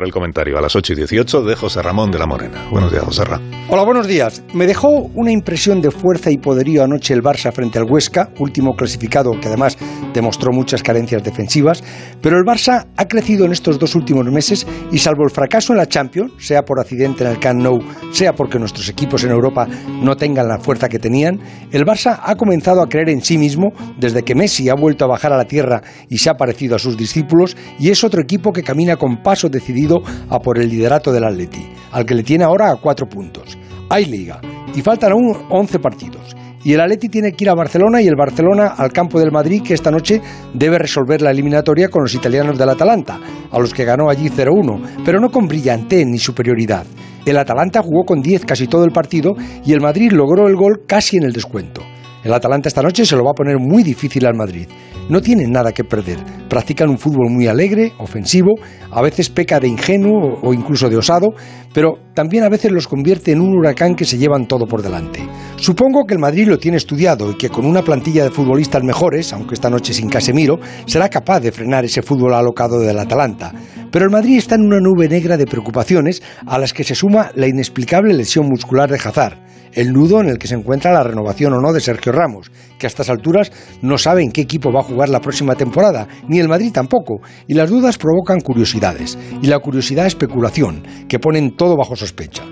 El comentario a las 8 y 18 de José Ramón de la Morena. Buenos días, José Ramón. Hola, buenos días. Me dejó una impresión de fuerza y poderío anoche el Barça frente al Huesca, último clasificado que además demostró muchas carencias defensivas, pero el Barça ha crecido en estos dos últimos meses y salvo el fracaso en la Champions, sea por accidente en el Camp Nou, sea porque nuestros equipos en Europa no tengan la fuerza que tenían, el Barça ha comenzado a creer en sí mismo desde que Messi ha vuelto a bajar a la tierra y se ha parecido a sus discípulos y es otro equipo que camina con paso decidido a por el liderato del Atleti, al que le tiene ahora a cuatro puntos. Hay liga y faltan aún 11 partidos. Y el Atleti tiene que ir a Barcelona y el Barcelona al campo del Madrid que esta noche debe resolver la eliminatoria con los italianos del Atalanta, a los que ganó allí 0-1, pero no con brillantez ni superioridad. El Atalanta jugó con 10 casi todo el partido y el Madrid logró el gol casi en el descuento. El Atalanta esta noche se lo va a poner muy difícil al Madrid. No tienen nada que perder. Practican un fútbol muy alegre, ofensivo, a veces peca de ingenuo o incluso de osado, pero también a veces los convierte en un huracán que se llevan todo por delante. Supongo que el Madrid lo tiene estudiado y que con una plantilla de futbolistas mejores, aunque esta noche sin Casemiro, será capaz de frenar ese fútbol alocado del Atalanta. Pero el Madrid está en una nube negra de preocupaciones a las que se suma la inexplicable lesión muscular de Hazard el nudo en el que se encuentra la renovación o no de Sergio Ramos, que a estas alturas no sabe en qué equipo va a jugar la próxima temporada, ni el Madrid tampoco, y las dudas provocan curiosidades, y la curiosidad especulación, que ponen todo bajo sospecha.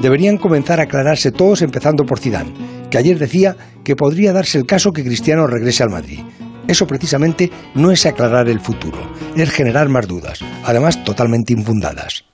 Deberían comenzar a aclararse todos empezando por Zidane, que ayer decía que podría darse el caso que Cristiano regrese al Madrid. Eso precisamente no es aclarar el futuro, es generar más dudas, además totalmente infundadas.